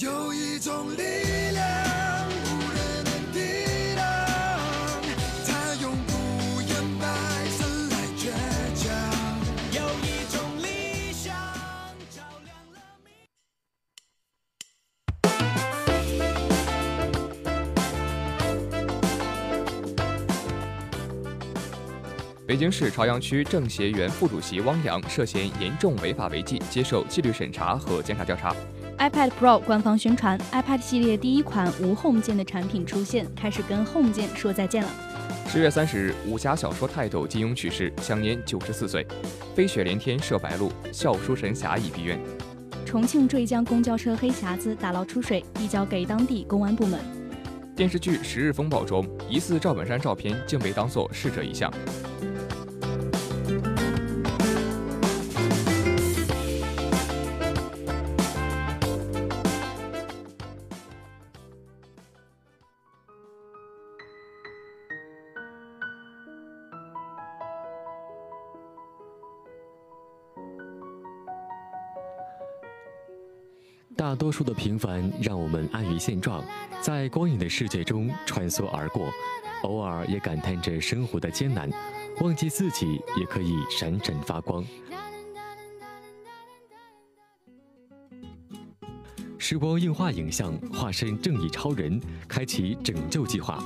有一种力量。北京市朝阳区政协原副主席汪洋涉嫌严重违法违纪，接受纪律审查和监察调查。iPad Pro 官方宣传，iPad 系列第一款无 Home 键的产品出现，开始跟 Home 键说再见了。十月三十日，武侠小说泰斗金庸去世，享年九十四岁。飞雪连天射白鹿，笑书神侠已闭院。重庆坠江公交车黑匣子打捞出水，移交给当地公安部门。电视剧《十日风暴》中，疑似赵本山照片竟被当作逝者遗像。大多数的平凡让我们安于现状，在光影的世界中穿梭而过，偶尔也感叹着生活的艰难，忘记自己也可以闪闪发光。时光映画影像化身正义超人，开启拯救计划。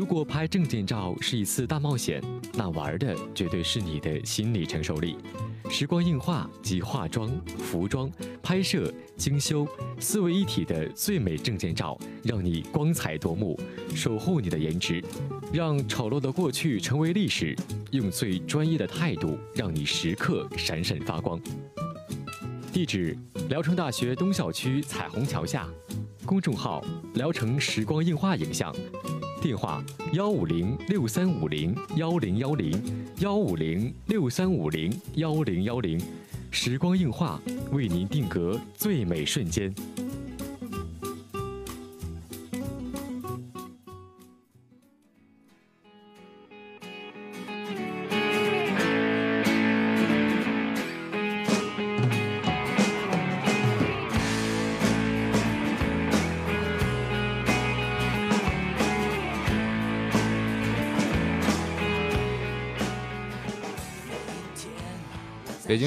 如果拍证件照是一次大冒险，那玩的绝对是你的心理承受力。时光映画及化妆、服装、拍摄、精修四位一体的最美证件照，让你光彩夺目，守护你的颜值，让丑陋的过去成为历史，用最专业的态度，让你时刻闪闪发光。地址：聊城大学东校区彩虹桥下，公众号：聊城时光映画影像。电话：幺五零六三五零幺零幺零幺五零六三五零幺零幺零，时光映画为您定格最美瞬间。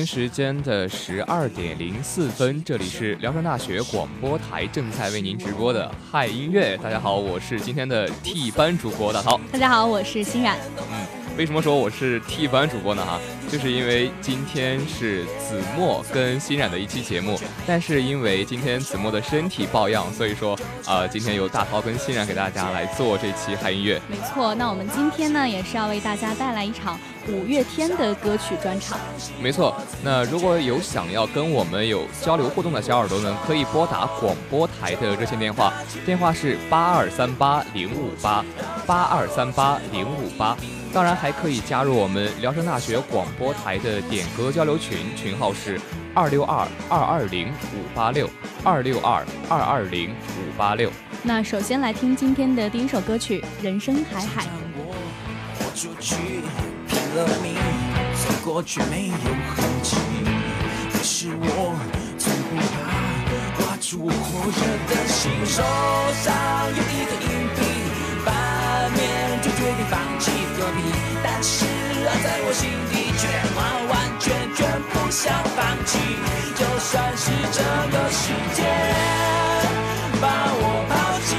京时间的十二点零四分，这里是聊城大学广播台正在为您直播的嗨音乐。大家好，我是今天的替班主播大涛。大家好，我是欣然。嗯。为什么说我是替班主播呢？哈，就是因为今天是子墨跟欣冉的一期节目，但是因为今天子墨的身体抱恙，所以说，呃，今天由大涛跟欣冉给大家来做这期嗨音乐。没错，那我们今天呢，也是要为大家带来一场五月天的歌曲专场。没错，那如果有想要跟我们有交流互动的小耳朵呢，可以拨打广播台的热线电话，电话是八二三八零五八八二三八零五八。当然还可以加入我们聊城大学广播台的点歌交流群，群号是二六二二二零五八六二六二二二零五八六。那首先来听今天的第一首歌曲《人生海海》。面就决定放弃和平，但是啊，在我心底却完完全全不想放弃。就算是这个世界把我抛弃，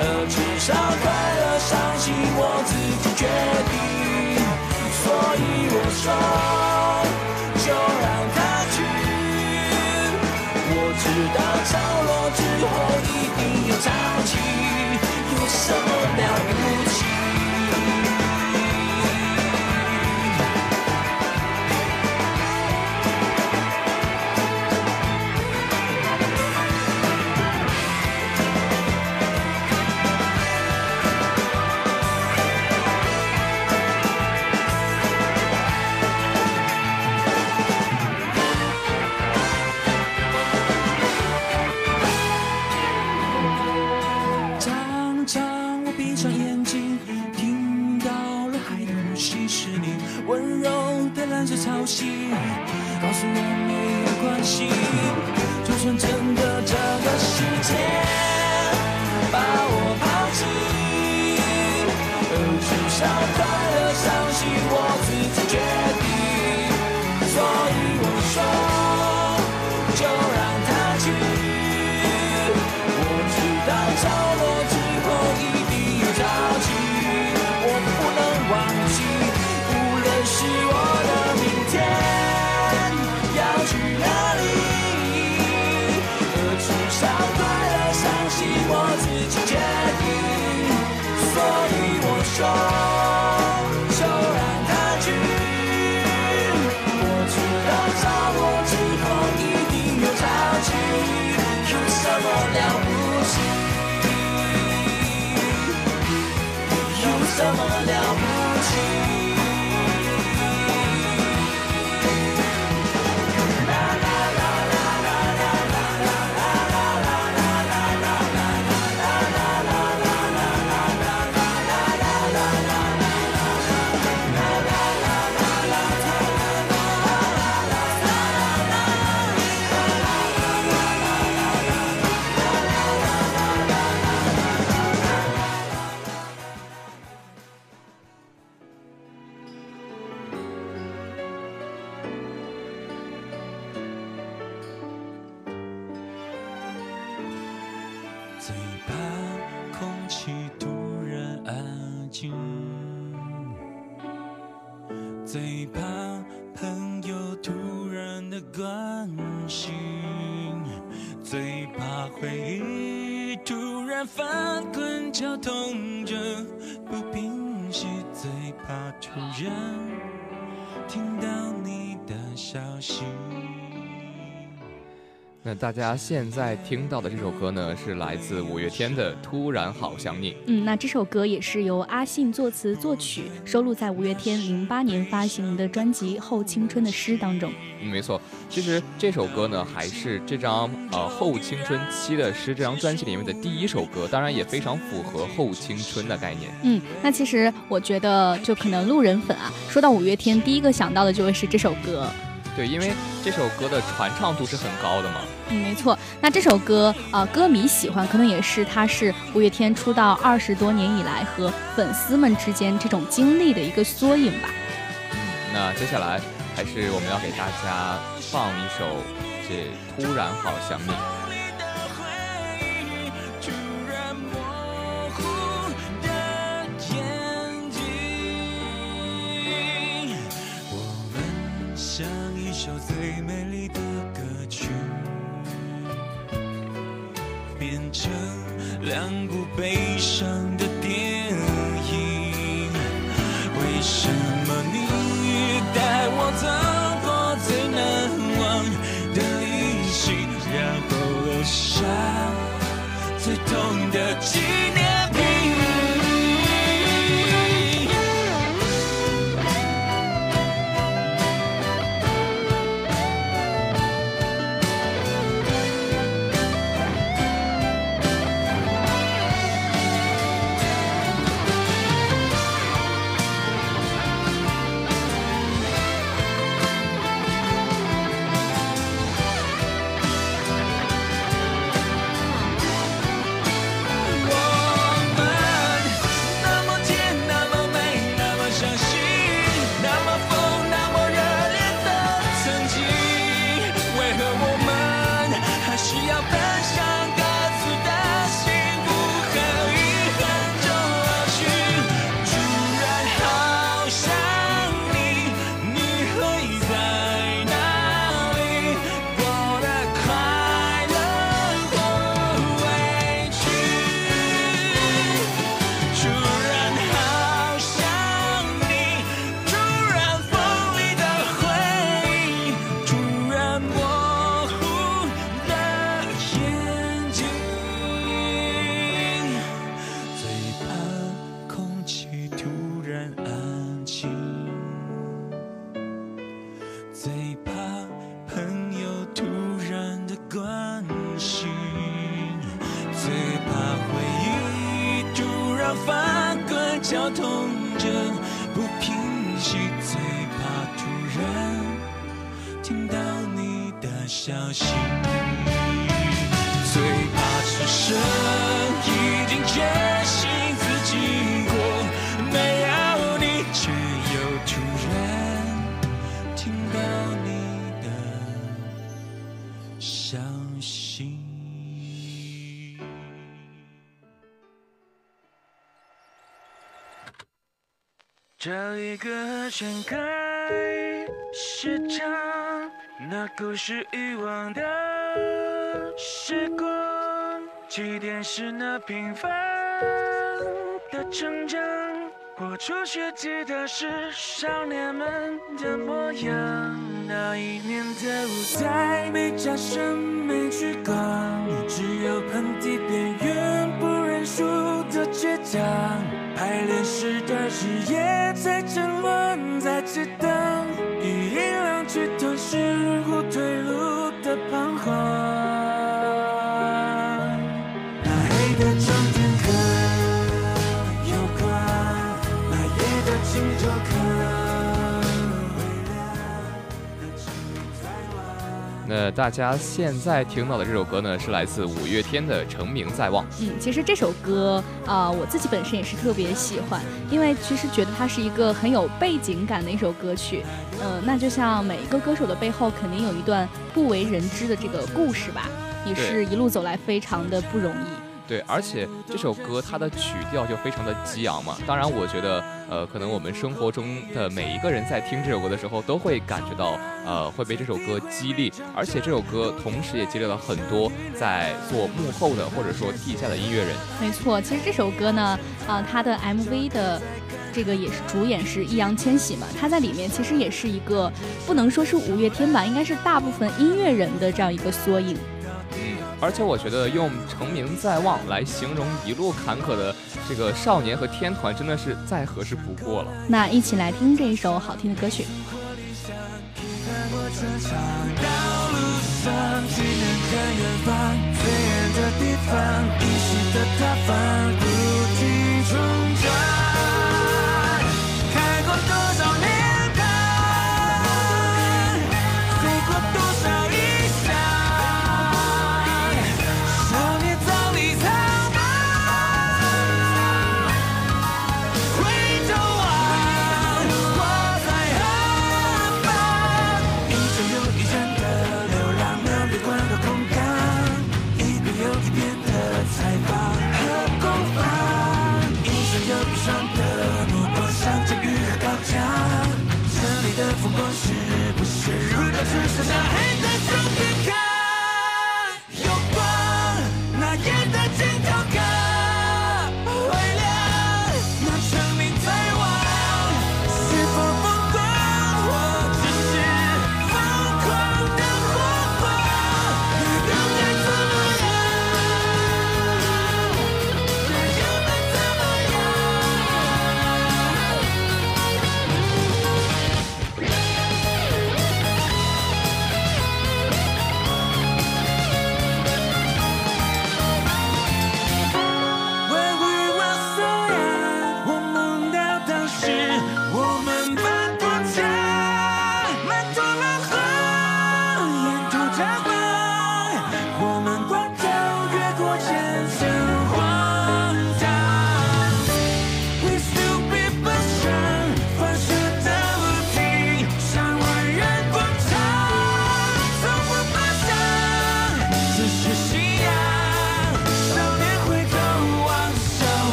呃，至少快乐、伤心我自己决定。所以我说，就让它去。我知道潮落之后温柔的蓝色潮汐，告诉我没有关系，就算整个这个世界把我抛弃，至少快乐伤心我自己决定，所以我说有最怕回忆突然翻滚绞痛着不平息，最怕突然听到你的消息。那大家现在听到的这首歌呢，是来自五月天的《突然好想你》。嗯，那这首歌也是由阿信作词作曲，收录在五月天零八年发行的专辑《后青春的诗》当中。嗯，没错，其实这首歌呢，还是这张呃《后青春期的诗》这张专辑里面的第一首歌，当然也非常符合后青春的概念。嗯，那其实我觉得，就可能路人粉啊，说到五月天，第一个想到的就会是这首歌。对，因为这首歌的传唱度是很高的嘛。嗯，没错。那这首歌，呃，歌迷喜欢，可能也是它是五月天出道二十多年以来和粉丝们之间这种经历的一个缩影吧。嗯，那接下来还是我们要给大家放一首这《突然好想你》。这一个旋开是场那故事遗忘的时光，起点是那平凡的成长，播出学吉他时少年们的模样。那一年的舞台没掌声，没聚光，只有盆地边缘的倔强。排练时的日夜在争论，在激荡，以音量去吞噬后退那大家现在听到的这首歌呢，是来自五月天的《成名在望》。嗯，其实这首歌啊、我自己本身也是特别喜欢，因为其实觉得它是一个很有背景感的一首歌曲。嗯、那就像每一个歌手的背后，肯定有一段不为人知的这个故事吧，也是一路走来非常的不容易。对，而且这首歌它的曲调就非常的激昂嘛。当然，我觉得，呃，可能我们生活中的每一个人在听这首歌的时候，都会感觉到，呃，会被这首歌激励。而且这首歌同时也激励了很多在做幕后的或者说地下的音乐人。没错，其实这首歌呢，啊、它的 MV 的这个也是主演是易烊千玺嘛，他在里面其实也是一个不能说是五月天吧，应该是大部分音乐人的这样一个缩影。嗯，而且我觉得用“成名在望”来形容一路坎坷的这个少年和天团，真的是再合适不过了。那一起来听这一首好听的歌曲。看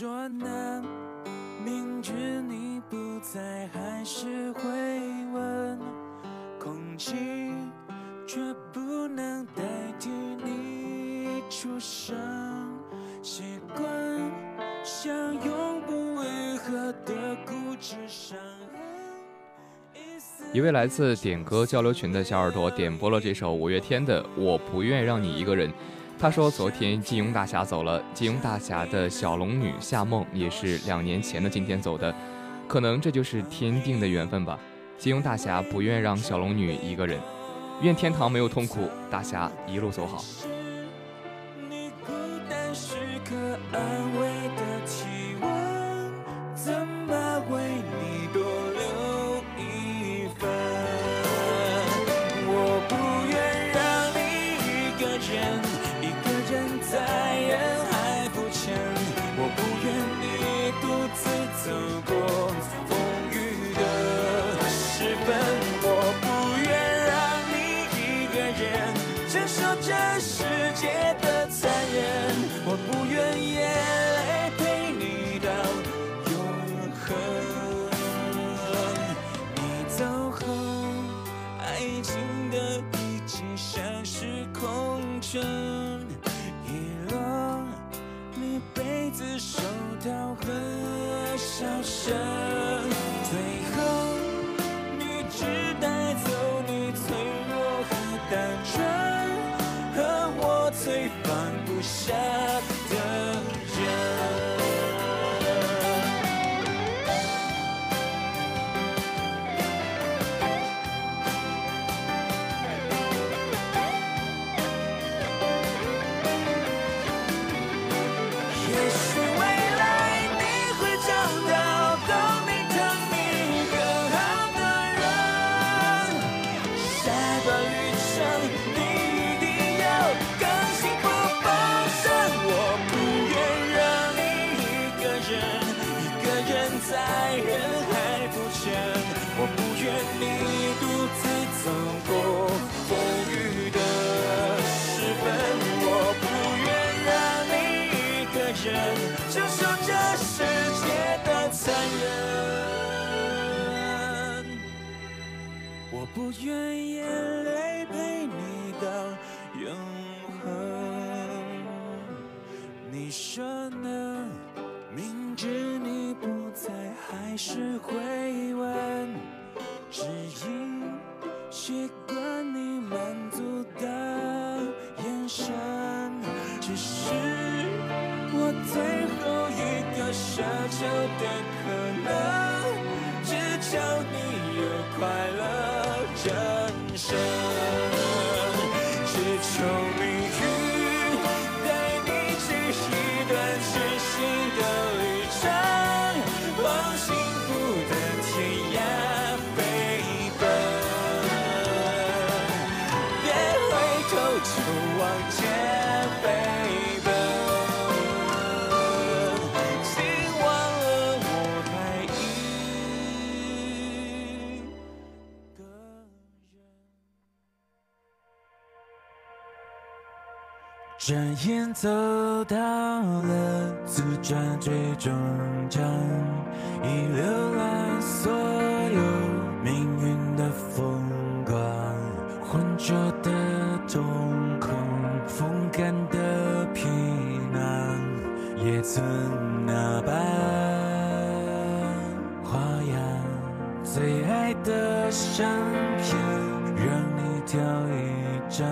说呢？明知你不在，还是会问。空气却不能代替你出声。习惯像永不愈合的固执伤痕。一位来自点歌交流群的小耳朵点播了这首五月天的《我不愿让你一个人》。他说：“昨天金庸大侠走了，金庸大侠的小龙女夏梦也是两年前的今天走的，可能这就是天定的缘分吧。金庸大侠不愿让小龙女一个人，愿天堂没有痛苦，大侠一路走好。”承受这世界的残忍，我不愿眼泪陪你到永恒。你走后，爱情的一切像是空城，遗落你杯子、手套和笑声。shine. 不愿眼泪陪你到永恒。你说呢？明知你不在，还是会问，只因习惯你满足的眼神。只是我最后一个奢求的可能，只求你有快乐。人生。转眼走到了自传最终章，已浏览所有命运的风光，浑浊的瞳孔，风干的皮囊，也曾那般花样。最爱的相片，让你挑一张，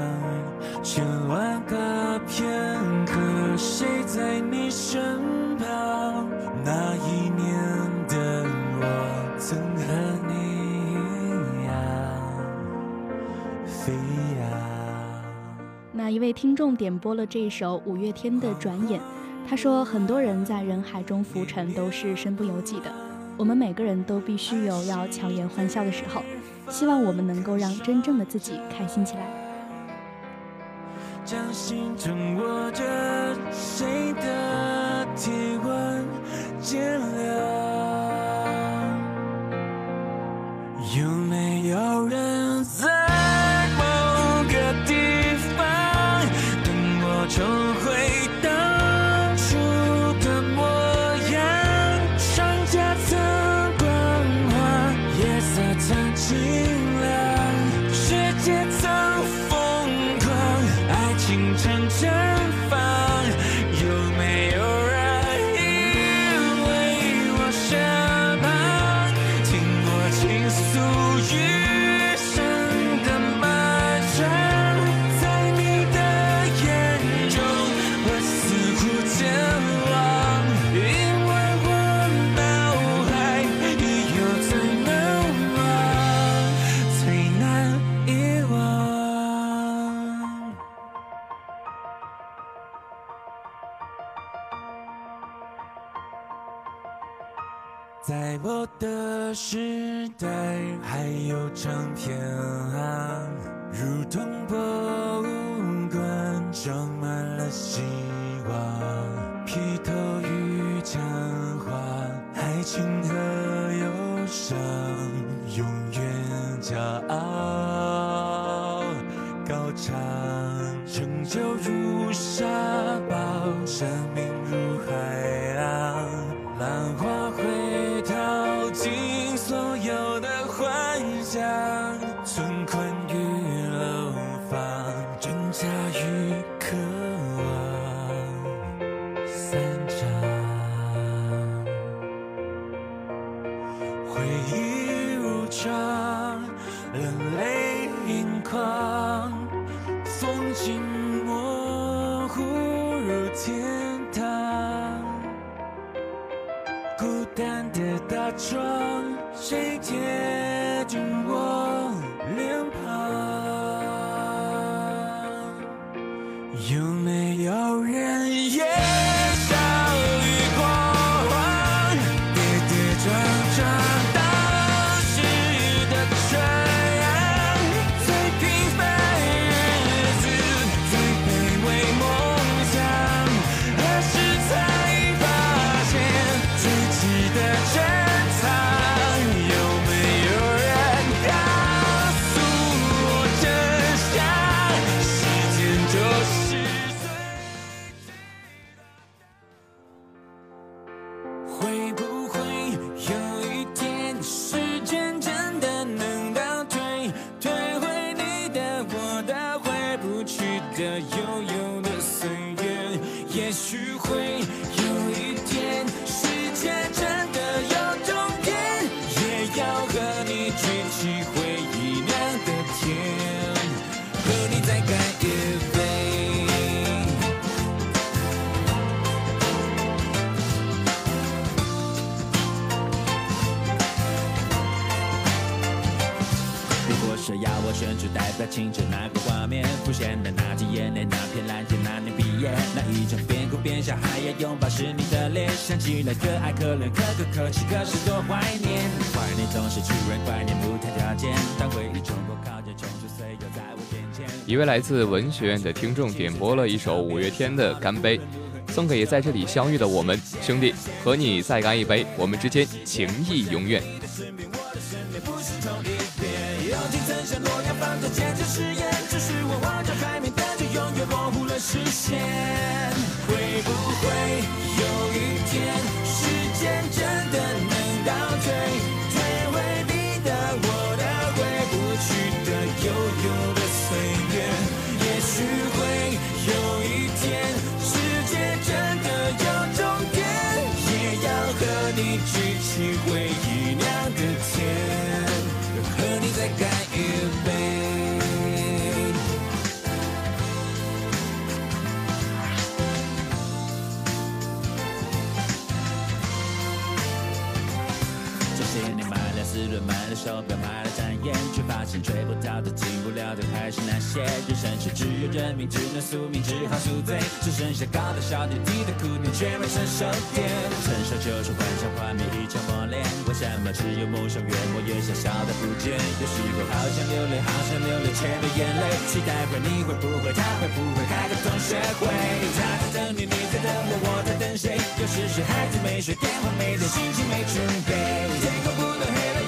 千万个。片刻，谁在你身旁？那一年的我，曾和你一样飞扬。那一位听众点播了这首五月天的《转眼》，他说：“很多人在人海中浮沉，都是身不由己的。我们每个人都必须有要强颜欢笑的时候。希望我们能够让真正的自己开心起来。”掌心中握着谁的体温，渐凉？有没有人在我的时代，还有唱片行，如同博物馆，装满了希望。披头与枪花，爱情和忧伤，永远骄傲。高唱，成就如沙堡，窗，谁贴近我？选出代表青春那个画面，浮现的那滴眼泪，那片蓝天，那年毕业，那一张边哭边笑还要拥抱是你的脸，想起来可爱可怜可歌可泣，可是多怀念。怀念总是突然，怀念不谈条件，当回忆冲破靠近，冲出岁月在我眼前。一位来自文学院的听众点播了一首五月天的《干杯》，送给在这里相遇的我们，兄弟，和你再干一杯，我们之间情谊永远。的不是同一边，友情曾像诺亚方舟坚持誓言，只是我望着海面，但却永远模糊了视线。会不会有一天，时间真的能倒退，退回你的、我的、回不去的、悠悠的岁月？也许会有一天，世界真的有终点，也要和你举起回忆酿手表，买了展烟，却发现追不到的、进不了的还是那些。人生是只有认命，只能宿命，只好宿醉，只剩下高的笑点，低的哭点，却没成熟点。成熟就是幻想画面一场磨练，为什么只有梦想越磨越小，笑的不见？有时候好想流泪，好想流泪，却没眼泪。期待会你会不会，他会不会开个同学会？他在等你，你在等我，我在等谁？有时是孩子没睡，电话没接，心情没准备。天空不断黑了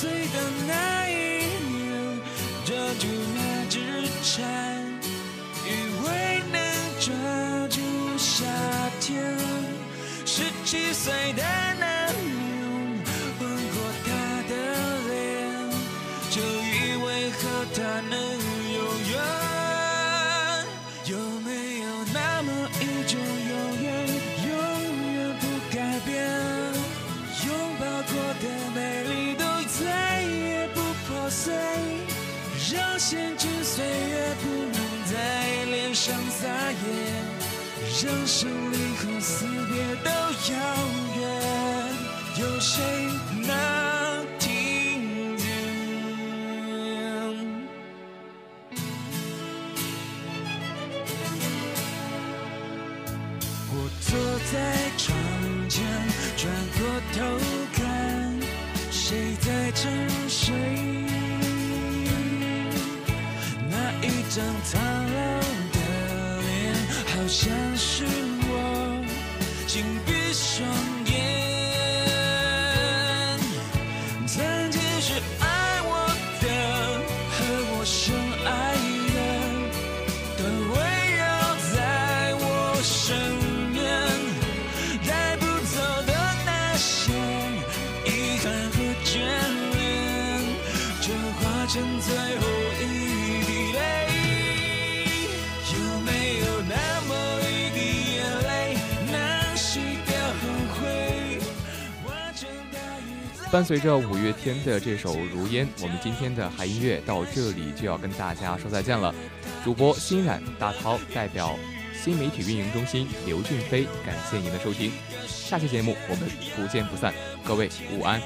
岁的那一年，抓住那只蝉，以为能抓住夏天。十七岁的那年，吻过她的脸，就以为和她能永远。有没有那么一种撒野，让生离和死别都遥远，有谁能伴随着五月天的这首《如烟》，我们今天的海音乐到这里就要跟大家说再见了。主播欣冉、大涛代表新媒体运营中心刘俊飞，感谢您的收听。下期节目我们不见不散，各位午安。